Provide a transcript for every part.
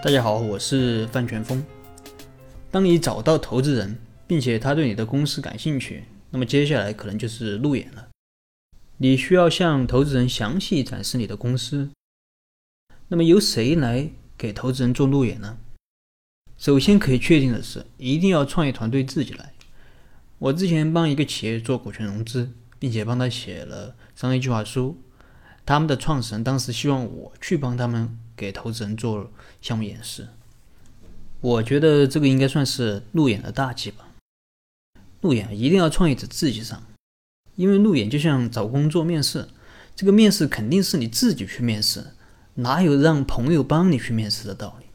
大家好，我是范全峰。当你找到投资人，并且他对你的公司感兴趣，那么接下来可能就是路演了。你需要向投资人详细展示你的公司。那么由谁来给投资人做路演呢？首先可以确定的是，一定要创业团队自己来。我之前帮一个企业做股权融资，并且帮他写了商业计划书。他们的创始人当时希望我去帮他们给投资人做项目演示。我觉得这个应该算是路演的大忌吧。路演一定要创业者自己上，因为路演就像找工作面试，这个面试肯定是你自己去面试，哪有让朋友帮你去面试的道理？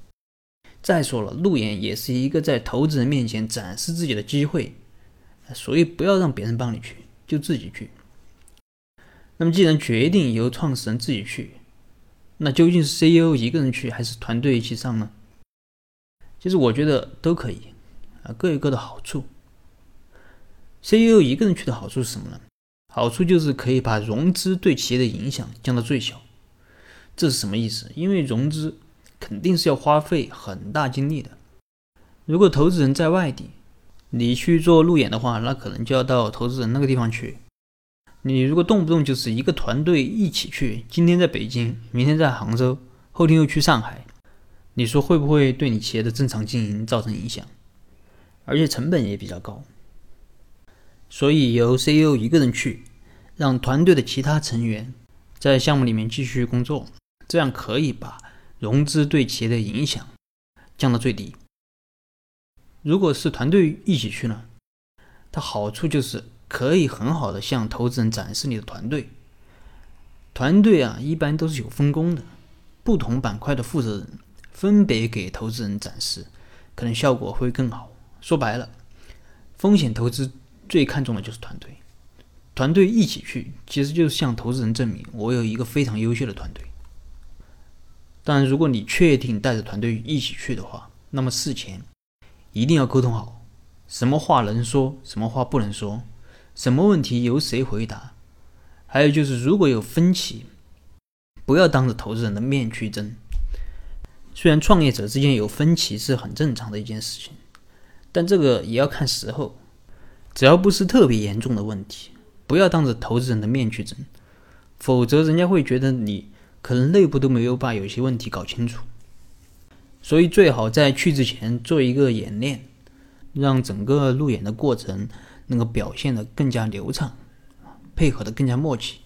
再说了，路演也是一个在投资人面前展示自己的机会，所以不要让别人帮你去，就自己去。那么，既然决定由创始人自己去，那究竟是 CEO 一个人去，还是团队一起上呢？其实我觉得都可以，啊，各有各的好处。CEO 一个人去的好处是什么呢？好处就是可以把融资对企业的影响降到最小。这是什么意思？因为融资肯定是要花费很大精力的。如果投资人在外地，你去做路演的话，那可能就要到投资人那个地方去。你如果动不动就是一个团队一起去，今天在北京，明天在杭州，后天又去上海。你说会不会对你企业的正常经营造成影响？而且成本也比较高，所以由 CEO 一个人去，让团队的其他成员在项目里面继续工作，这样可以把融资对企业的影响降到最低。如果是团队一起去呢，它好处就是可以很好的向投资人展示你的团队。团队啊，一般都是有分工的，不同板块的负责人。分别给投资人展示，可能效果会更好。说白了，风险投资最看重的就是团队，团队一起去，其实就是向投资人证明我有一个非常优秀的团队。当然，如果你确定带着团队一起去的话，那么事前一定要沟通好，什么话能说，什么话不能说，什么问题由谁回答。还有就是，如果有分歧，不要当着投资人的面去争。虽然创业者之间有分歧是很正常的一件事情，但这个也要看时候。只要不是特别严重的问题，不要当着投资人的面去争，否则人家会觉得你可能内部都没有把有些问题搞清楚。所以最好在去之前做一个演练，让整个路演的过程能够表现的更加流畅，配合的更加默契。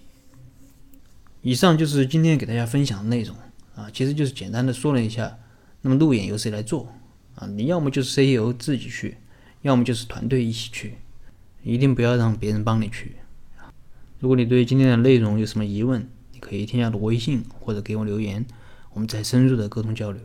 以上就是今天给大家分享的内容。啊，其实就是简单的说了一下，那么路演由谁来做啊？你要么就是 CEO 自己去，要么就是团队一起去，一定不要让别人帮你去。如果你对今天的内容有什么疑问，你可以添加我微信或者给我留言，我们再深入的沟通交流。